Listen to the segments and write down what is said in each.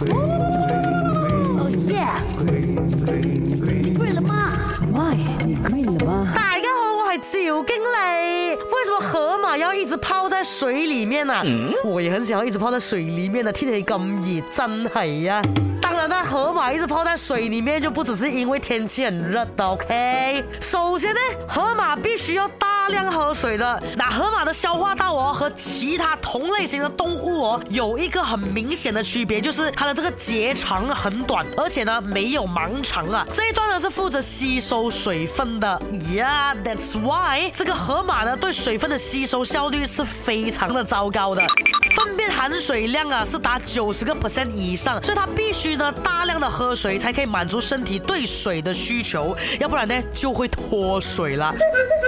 哦耶！你了吗你了吗？大家好，我系赵经理。为什么河马要一直泡在水里面呢？我也很想要一直泡在水里面的，天气咁热真系呀。当然，河马一直泡在水里面就不只是因为天气很热的，OK。首先呢，河马必须要大。大量喝水的那河马的消化道哦，和其他同类型的动物哦，有一个很明显的区别，就是它的这个结肠很短，而且呢没有盲肠啊。这一段呢是负责吸收水分的，Yeah，that's why 这个河马呢对水分的吸收效率是非常的糟糕的。粪便含水量啊是达九十个 percent 以上，所以它必须呢大量的喝水才可以满足身体对水的需求，要不然呢就会脱水了。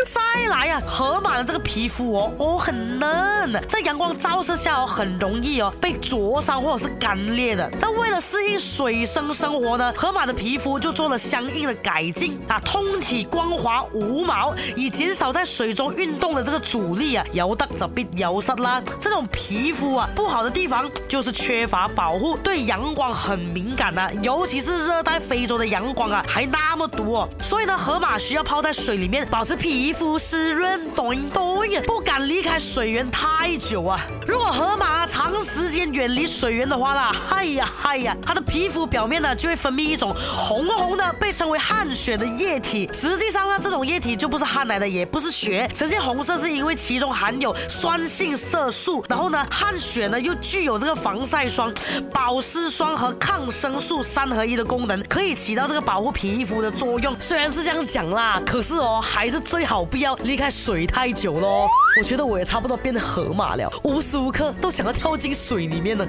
再来啊，河马的这个皮肤哦哦很嫩，在阳光照射下哦很容易哦被灼伤或者是干裂的。那为了适应水生生活呢，河马的皮肤就做了相应的改进啊，通体光滑无毛，以减少在水中运动的这个阻力啊。游得就必游失啦，这种皮。肤啊，不好的地方就是缺乏保护，对阳光很敏感呐，尤其是热带非洲的阳光啊，还那么毒哦。所以呢，河马需要泡在水里面，保持皮肤湿润。咚咚呀，不敢离开水源太久啊。如果河马长时间远离水源的话啦，嗨呀嗨呀，它的皮肤表面呢就会分泌一种红红的，被称为汗血的液体。实际上呢，这种液体就不是汗来的，也不是血，呈现红色是因为其中含有酸性色素。然后呢，汗。淡雪呢，又具有这个防晒霜、保湿霜和抗生素三合一的功能，可以起到这个保护皮肤的作用。虽然是这样讲啦，可是哦，还是最好不要离开水太久喽。我觉得我也差不多变得河马了，无时无刻都想要跳进水里面呢。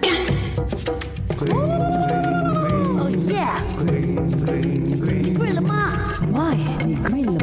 哦耶，你跪了吗 w h y 你跪？